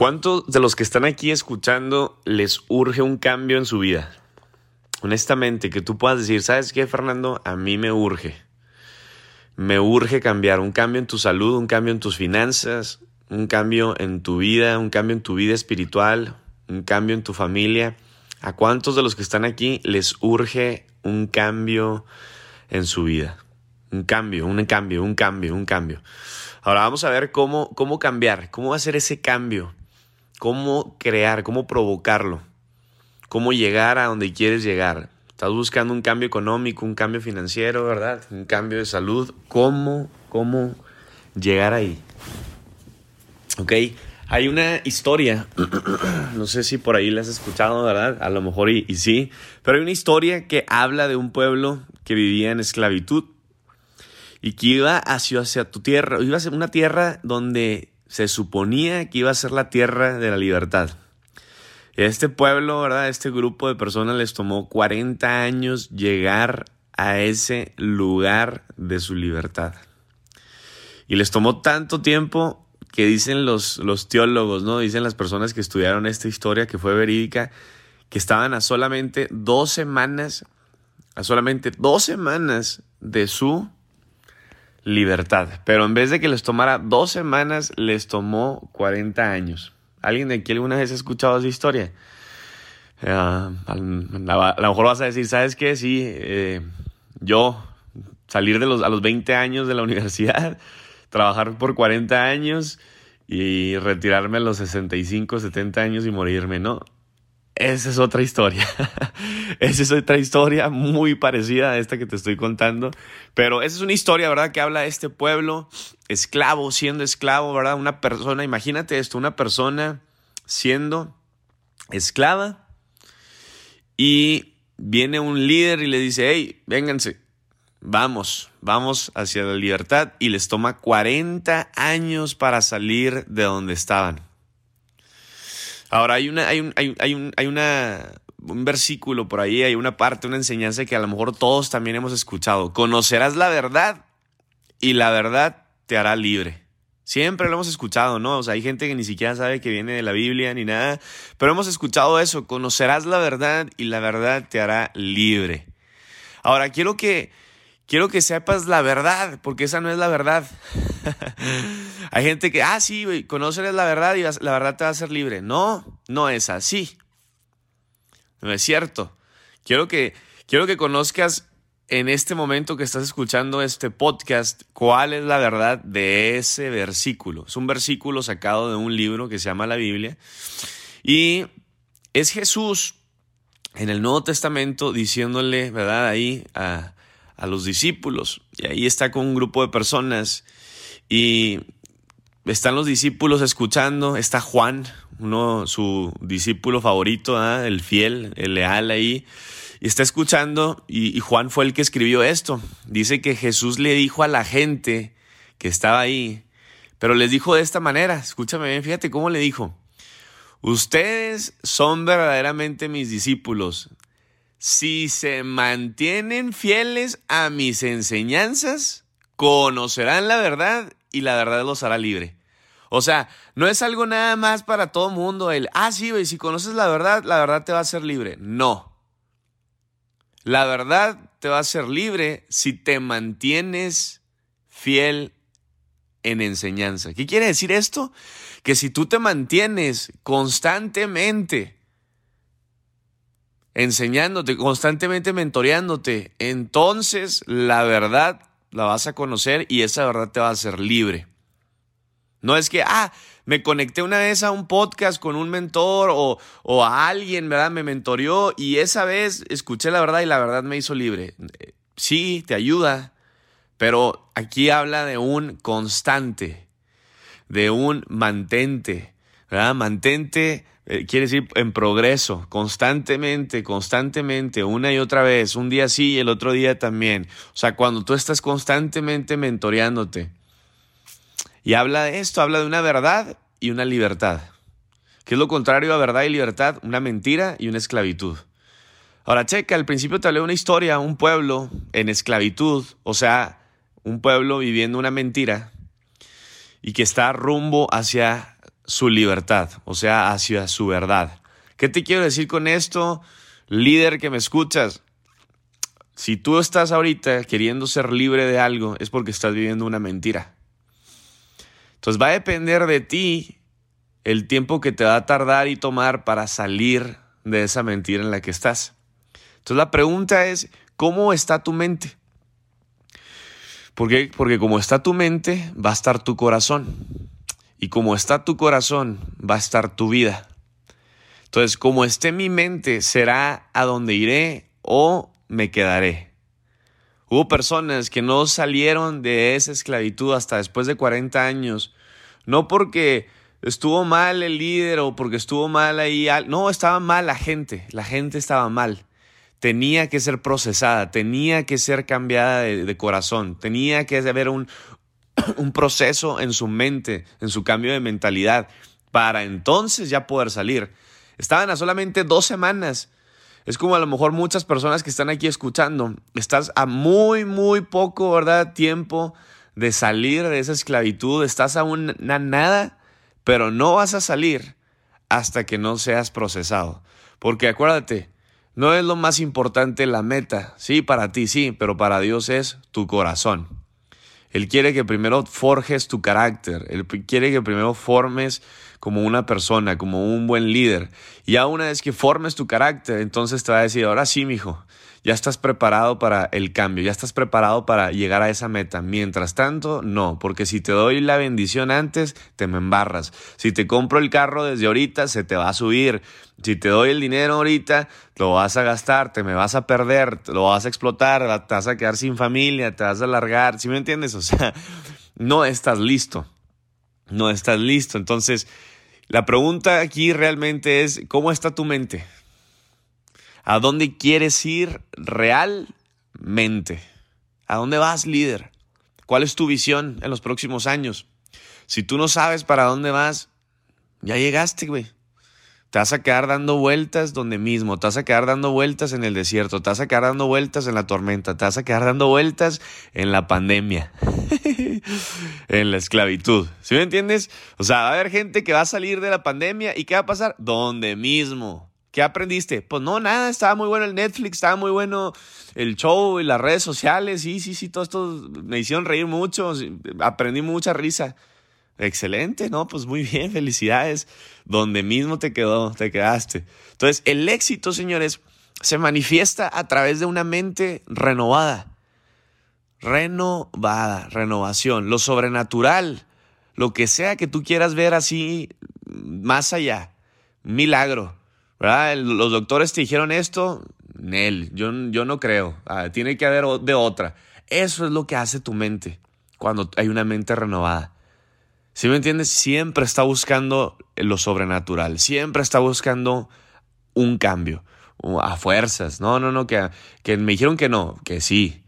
cuántos de los que están aquí escuchando les urge un cambio en su vida? Honestamente, que tú puedas decir, ¿sabes qué, Fernando? A mí me urge. Me urge cambiar, un cambio en tu salud, un cambio en tus finanzas, un cambio en tu vida, un cambio en tu vida espiritual, un cambio en tu familia. ¿A cuántos de los que están aquí les urge un cambio en su vida? Un cambio, un cambio, un cambio, un cambio. Ahora vamos a ver cómo, cómo cambiar, cómo hacer ese cambio, cómo crear, cómo provocarlo, cómo llegar a donde quieres llegar. Estás buscando un cambio económico, un cambio financiero, ¿verdad? Un cambio de salud. ¿Cómo, cómo llegar ahí? ¿Ok? Hay una historia, no sé si por ahí la has escuchado, ¿verdad? A lo mejor y, y sí, pero hay una historia que habla de un pueblo que vivía en esclavitud y que iba hacia, hacia tu tierra, iba a una tierra donde se suponía que iba a ser la tierra de la libertad. Este pueblo, ¿verdad? Este grupo de personas les tomó 40 años llegar a ese lugar de su libertad. Y les tomó tanto tiempo que dicen los, los teólogos, ¿no? Dicen las personas que estudiaron esta historia que fue verídica, que estaban a solamente dos semanas, a solamente dos semanas de su libertad. Pero en vez de que les tomara dos semanas, les tomó 40 años. ¿Alguien de aquí alguna vez ha escuchado esa historia? Uh, a, lo mejor vas a decir, ¿sabes qué? Sí, eh, yo salir de los, a los 20 años de la universidad, trabajar por 40 años y retirarme a los 65, 70 años y morirme, ¿no? Esa es otra historia. esa es otra historia muy parecida a esta que te estoy contando. Pero esa es una historia, ¿verdad? Que habla de este pueblo esclavo, siendo esclavo, ¿verdad? Una persona, imagínate esto, una persona siendo esclava y viene un líder y le dice, hey, vénganse, vamos, vamos hacia la libertad y les toma 40 años para salir de donde estaban. Ahora, hay una, hay un, hay, hay un, hay una, un versículo por ahí, hay una parte, una enseñanza que a lo mejor todos también hemos escuchado. Conocerás la verdad y la verdad te hará libre. Siempre lo hemos escuchado, ¿no? O sea, hay gente que ni siquiera sabe que viene de la Biblia ni nada, pero hemos escuchado eso, conocerás la verdad y la verdad te hará libre. Ahora, quiero que, quiero que sepas la verdad, porque esa no es la verdad. Hay gente que, ah, sí, güey, conoces la verdad y la verdad te va a hacer libre. No, no es así. No es cierto. Quiero que, quiero que conozcas en este momento que estás escuchando este podcast cuál es la verdad de ese versículo. Es un versículo sacado de un libro que se llama la Biblia. Y es Jesús en el Nuevo Testamento diciéndole, ¿verdad? Ahí a, a los discípulos. Y ahí está con un grupo de personas y están los discípulos escuchando, está Juan, uno, su discípulo favorito, el fiel, el leal ahí, y está escuchando, y, y, Juan fue el que escribió esto. Dice que Jesús le dijo a la gente que estaba ahí, pero les dijo de esta manera, escúchame bien, fíjate cómo le dijo, ustedes son verdaderamente mis discípulos. Si se mantienen fieles a mis enseñanzas, conocerán la verdad y la verdad los hará libre. O sea, no es algo nada más para todo mundo el, ah, sí, güey, si conoces la verdad, la verdad te va a hacer libre. No. La verdad te va a hacer libre si te mantienes fiel en enseñanza. ¿Qué quiere decir esto? Que si tú te mantienes constantemente enseñándote, constantemente mentoreándote, entonces la verdad la vas a conocer y esa verdad te va a hacer libre. No es que, ah, me conecté una vez a un podcast con un mentor o, o a alguien, ¿verdad? Me mentoreó y esa vez escuché la verdad y la verdad me hizo libre. Sí, te ayuda, pero aquí habla de un constante, de un mantente, ¿verdad? Mantente eh, quiere decir en progreso, constantemente, constantemente, una y otra vez, un día sí y el otro día también. O sea, cuando tú estás constantemente mentoreándote. Y habla de esto, habla de una verdad y una libertad. ¿Qué es lo contrario a verdad y libertad? Una mentira y una esclavitud. Ahora, checa, al principio te hablé de una historia, un pueblo en esclavitud, o sea, un pueblo viviendo una mentira y que está rumbo hacia su libertad, o sea, hacia su verdad. ¿Qué te quiero decir con esto, líder que me escuchas? Si tú estás ahorita queriendo ser libre de algo, es porque estás viviendo una mentira. Entonces va a depender de ti el tiempo que te va a tardar y tomar para salir de esa mentira en la que estás. Entonces la pregunta es, ¿cómo está tu mente? Porque como está tu mente, va a estar tu corazón. Y como está tu corazón, va a estar tu vida. Entonces, como esté mi mente, será a donde iré o me quedaré. Hubo personas que no salieron de esa esclavitud hasta después de 40 años, no porque estuvo mal el líder o porque estuvo mal ahí, no, estaba mal la gente, la gente estaba mal tenía que ser procesada, tenía que ser cambiada de, corazón, tenía que haber un, un proceso en su mente, en su cambio de mentalidad, para entonces ya poder salir. Estaban a solamente dos semanas. Es como a lo mejor muchas personas que están aquí escuchando, estás a muy, muy poco, ¿verdad? Tiempo de salir de esa esclavitud, estás a una nada, pero no vas a salir hasta que no seas procesado. Porque acuérdate, no es lo más importante la meta. Sí, para ti sí, pero para Dios es tu corazón. Él quiere que primero forjes tu carácter. Él quiere que primero formes como una persona, como un buen líder. Y ya una vez que formes tu carácter, entonces te va a decir, ahora sí, mijo, ya estás preparado para el cambio, ya estás preparado para llegar a esa meta. Mientras tanto, no, porque si te doy la bendición antes, te me embarras. Si te compro el carro desde ahorita, se te va a subir. Si te doy el dinero ahorita, lo vas a gastar, te me vas a perder, lo vas a explotar, te vas a quedar sin familia, te vas a alargar. ¿Sí me entiendes? O sea, no estás listo. No estás listo. Entonces, la pregunta aquí realmente es, ¿cómo está tu mente? ¿A dónde quieres ir realmente? ¿A dónde vas, líder? ¿Cuál es tu visión en los próximos años? Si tú no sabes para dónde vas, ya llegaste, güey. Te vas a quedar dando vueltas donde mismo, te vas a quedar dando vueltas en el desierto, te vas a quedar dando vueltas en la tormenta, te vas a quedar dando vueltas en la pandemia, en la esclavitud. ¿Sí me entiendes? O sea, va a haber gente que va a salir de la pandemia y ¿qué va a pasar? Donde mismo. ¿Qué aprendiste? Pues no, nada, estaba muy bueno el Netflix, estaba muy bueno el show y las redes sociales, sí, sí, sí, todo esto me hicieron reír mucho, aprendí mucha risa. Excelente, ¿no? Pues muy bien, felicidades. Donde mismo te quedó, te quedaste. Entonces, el éxito, señores, se manifiesta a través de una mente renovada. Renovada, renovación, lo sobrenatural, lo que sea que tú quieras ver así más allá. Milagro, los doctores te dijeron esto, Nel, yo, yo no creo. Ah, tiene que haber de otra. Eso es lo que hace tu mente cuando hay una mente renovada. Si me entiendes? Siempre está buscando lo sobrenatural, siempre está buscando un cambio, a fuerzas. No, no, no, que, que me dijeron que no, que sí.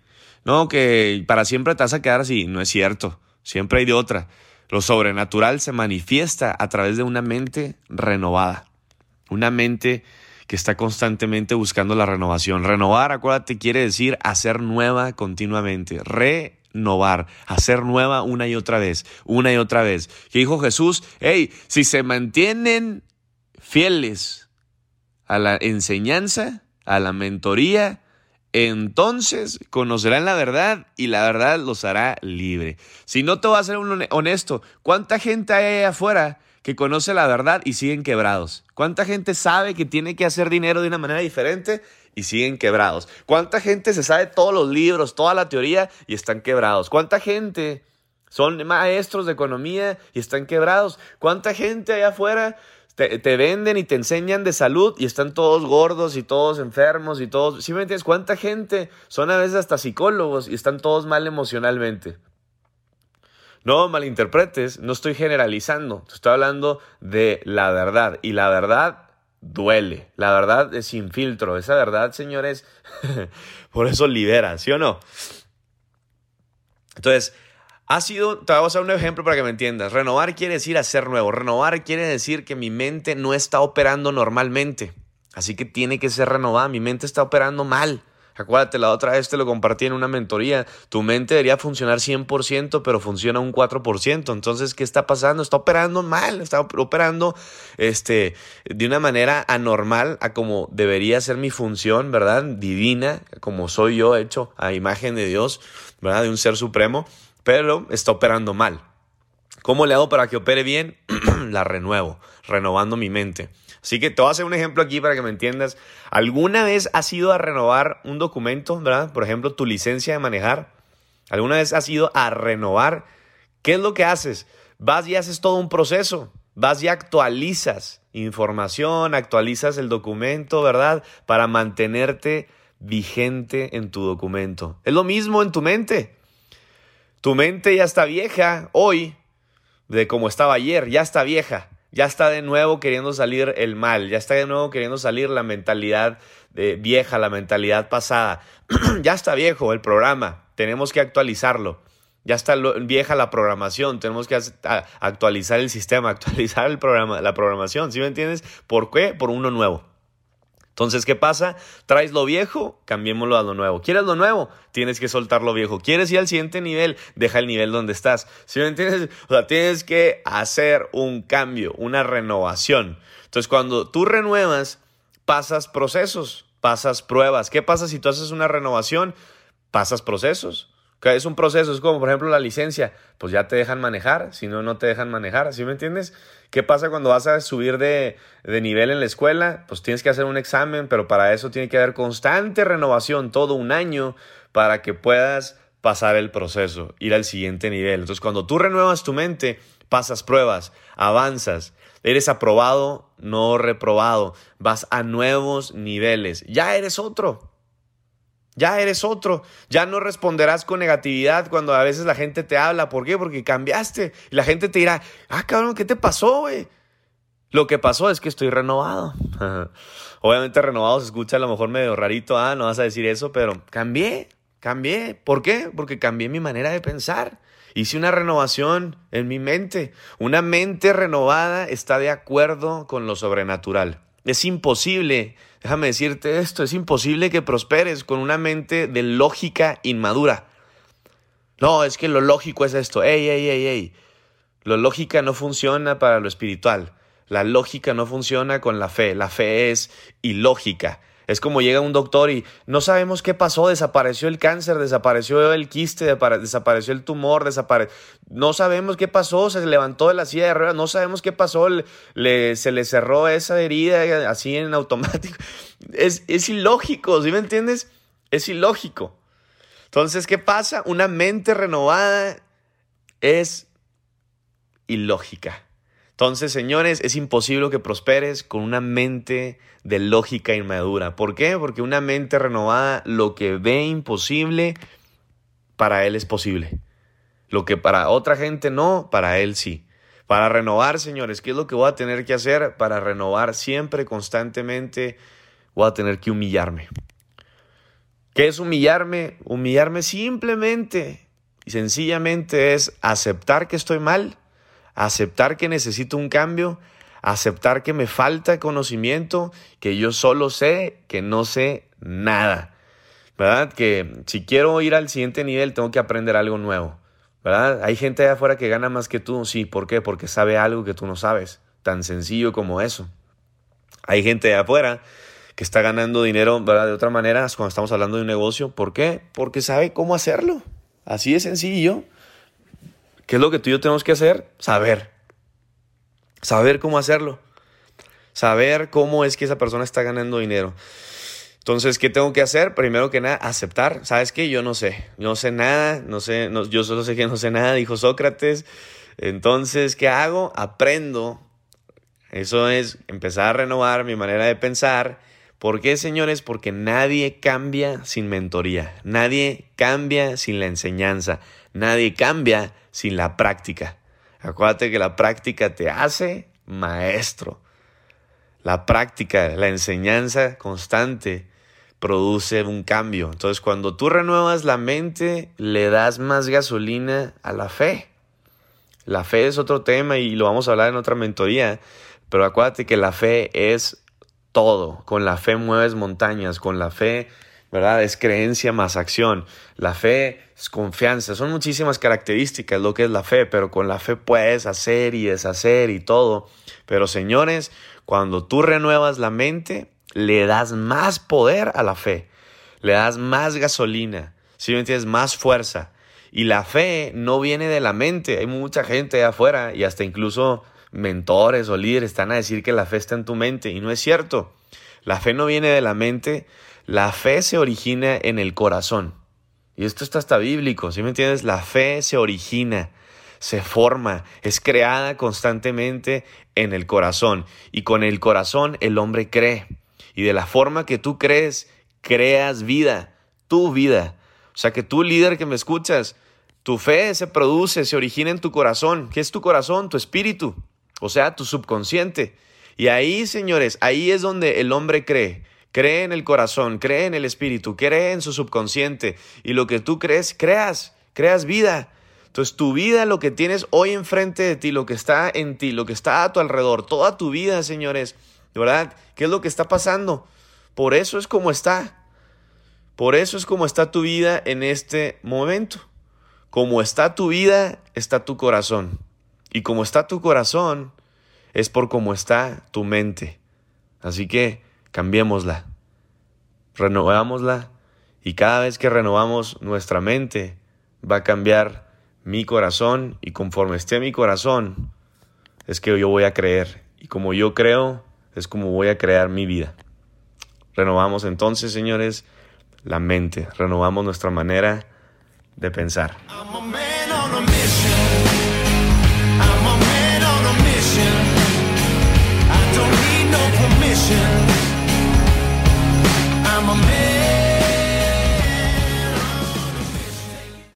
No, que para siempre te vas a quedar así. No es cierto. Siempre hay de otra. Lo sobrenatural se manifiesta a través de una mente renovada. Una mente que está constantemente buscando la renovación. Renovar, acuérdate, quiere decir hacer nueva continuamente. Renovar, hacer nueva una y otra vez, una y otra vez. Que dijo Jesús, hey, si se mantienen fieles a la enseñanza, a la mentoría, entonces conocerán la verdad y la verdad los hará libre. Si no te voy a ser honesto, ¿cuánta gente hay ahí afuera que conoce la verdad y siguen quebrados? ¿Cuánta gente sabe que tiene que hacer dinero de una manera diferente y siguen quebrados? ¿Cuánta gente se sabe todos los libros, toda la teoría y están quebrados? ¿Cuánta gente son maestros de economía y están quebrados? ¿Cuánta gente allá afuera te, venden y te enseñan de salud y están todos gordos y todos enfermos y todos... ¿Sí me entiendes? ¿Cuánta gente son a veces hasta psicólogos y están todos mal emocionalmente? No malinterpretes, no estoy generalizando, estoy hablando de la verdad y la verdad duele, la verdad es sin filtro, esa verdad, señores, por eso libera, ¿sí o no? Entonces, ha sido, te voy a usar un ejemplo para que me entiendas, renovar quiere decir hacer nuevo, renovar quiere decir que mi mente no está operando normalmente, así que tiene que ser renovada, mi mente está operando mal, Acuérdate, la otra vez te lo compartí en una mentoría. Tu mente debería funcionar 100%, pero funciona un 4%. Entonces, ¿qué está pasando? Está operando mal, está operando este, de una manera anormal a como debería ser mi función, ¿verdad? Divina, como soy yo, hecho a imagen de Dios, ¿verdad? De un ser supremo, pero está operando mal. ¿Cómo le hago para que opere bien? la renuevo, renovando mi mente. Así que te voy a hacer un ejemplo aquí para que me entiendas. ¿Alguna vez has ido a renovar un documento, verdad? Por ejemplo, tu licencia de manejar. ¿Alguna vez has ido a renovar? ¿Qué es lo que haces? Vas y haces todo un proceso. Vas y actualizas información, actualizas el documento, ¿verdad? Para mantenerte vigente en tu documento. Es lo mismo en tu mente. Tu mente ya está vieja hoy de como estaba ayer, ya está vieja. Ya está de nuevo queriendo salir el mal, ya está de nuevo queriendo salir la mentalidad de vieja, la mentalidad pasada. ya está viejo el programa, tenemos que actualizarlo. Ya está vieja la programación, tenemos que actualizar el sistema, actualizar el programa, la programación, ¿sí me entiendes? ¿Por qué? Por uno nuevo. Entonces, ¿qué pasa? Traes lo viejo, cambiémoslo a lo nuevo. ¿Quieres lo nuevo? Tienes que soltar lo viejo. ¿Quieres ir al siguiente nivel? Deja el nivel donde estás. ¿Sí me entiendes? O sea, tienes que hacer un cambio, una renovación. Entonces, cuando tú renuevas, pasas procesos, pasas pruebas. ¿Qué pasa si tú haces una renovación? Pasas procesos. Es un proceso, es como por ejemplo la licencia, pues ya te dejan manejar, si no, no te dejan manejar, ¿sí me entiendes? ¿Qué pasa cuando vas a subir de, de, nivel en la escuela? Pues tienes que hacer un examen, pero para eso tiene que haber constante renovación, todo un año, para que puedas pasar el proceso, ir al siguiente nivel. Entonces cuando tú renuevas tu mente, pasas pruebas, avanzas, eres aprobado, no reprobado, vas a nuevos niveles, ya eres otro. Ya eres otro. Ya no responderás con negatividad cuando a veces la gente te habla. ¿Por qué? Porque cambiaste. Y la gente te dirá, ah, cabrón, ¿qué te pasó, güey? Lo que pasó es que estoy renovado. Obviamente renovado se escucha a lo mejor medio rarito, ah, no vas a decir eso, pero cambié, cambié. ¿Por qué? Porque cambié mi manera de pensar. Hice una renovación en mi mente. Una mente renovada está de acuerdo con lo sobrenatural. Es imposible, déjame decirte esto, es imposible que prosperes con una mente de lógica inmadura. No, es que lo lógico es esto. Ey, ey, ey, ey. Lo lógica no funciona para lo espiritual. La lógica no funciona con la fe. La fe es ilógica. Es como llega un doctor y no sabemos qué pasó, desapareció el cáncer, desapareció el quiste, desapareció el tumor. No sabemos qué pasó, se levantó de la silla de ruedas, no sabemos qué pasó, le, se le cerró esa herida así en automático. Es, es ilógico, ¿sí me entiendes? Es ilógico. Entonces, ¿qué pasa? Una mente renovada es ilógica. Entonces, señores, es imposible que prosperes con una mente de lógica inmadura. ¿Por qué? Porque una mente renovada lo que ve imposible, para él es posible. Lo que para otra gente no, para él sí. Para renovar, señores, ¿qué es lo que voy a tener que hacer? Para renovar siempre, constantemente, voy a tener que humillarme. ¿Qué es humillarme? Humillarme simplemente y sencillamente es aceptar que estoy mal aceptar que necesito un cambio, aceptar que me falta conocimiento, que yo solo sé que no sé nada. ¿Verdad? Que si quiero ir al siguiente nivel tengo que aprender algo nuevo. ¿Verdad? Hay gente allá afuera que gana más que tú. Sí, ¿por qué? Porque sabe algo que tú no sabes. Tan sencillo como eso. Hay gente allá afuera que está ganando dinero ¿verdad? de otra manera cuando estamos hablando de un negocio. ¿Por qué? Porque sabe cómo hacerlo. Así de sencillo. ¿Qué es lo que tú y yo tenemos que hacer? Saber. Saber cómo hacerlo. Saber cómo es que esa persona está ganando dinero. Entonces, ¿qué tengo que hacer? Primero que nada, aceptar. ¿Sabes qué? Yo no sé. No sé nada. No sé, yo solo sé que no sé nada, dijo Sócrates. Entonces, ¿qué hago? Aprendo. Eso es empezar a renovar mi manera de pensar. ¿Por qué, señores? Porque nadie cambia sin mentoría. Nadie cambia sin la enseñanza. Nadie cambia sin la práctica. Acuérdate que la práctica te hace maestro. La práctica, la enseñanza constante produce un cambio. Entonces, cuando tú renuevas la mente, le das más gasolina a la fe. La fe es otro tema y lo vamos a hablar en otra mentoría, pero acuérdate que la fe es todo. Con la fe mueves montañas, con la fe ¿verdad? Es creencia más acción. La fe es confianza. Son muchísimas características lo que es la fe, pero con la fe puedes hacer y deshacer y todo. Pero señores, cuando tú renuevas la mente, le das más poder a la fe, le das más gasolina, si me entiendes, más fuerza. Y la fe no viene de la mente. Hay mucha gente afuera y hasta incluso mentores o líderes están a decir que la fe está en tu mente y no es cierto. La fe no viene de la mente, la fe se origina en el corazón. Y esto está hasta bíblico, ¿sí me entiendes? La fe se origina, se forma, es creada constantemente en el corazón. Y con el corazón el hombre cree. Y de la forma que tú crees, creas vida, tu vida. O sea que tú líder que me escuchas, tu fe se produce, se origina en tu corazón. ¿Qué es tu corazón? Tu espíritu. O sea, tu subconsciente. Y ahí, señores, ahí es donde el hombre cree. Cree en el corazón, cree en el espíritu, cree en su subconsciente. Y lo que tú crees, creas, creas vida. Entonces tu vida, lo que tienes hoy enfrente de ti, lo que está en ti, lo que está a tu alrededor, toda tu vida, señores, ¿verdad? ¿Qué es lo que está pasando? Por eso es como está. Por eso es como está tu vida en este momento. Como está tu vida, está tu corazón. Y como está tu corazón, es por cómo está tu mente. Así que cambiémosla, renovámosla y cada vez que renovamos nuestra mente va a cambiar mi corazón y conforme esté mi corazón es que yo voy a creer y como yo creo es como voy a crear mi vida. Renovamos entonces, señores, la mente, renovamos nuestra manera de pensar.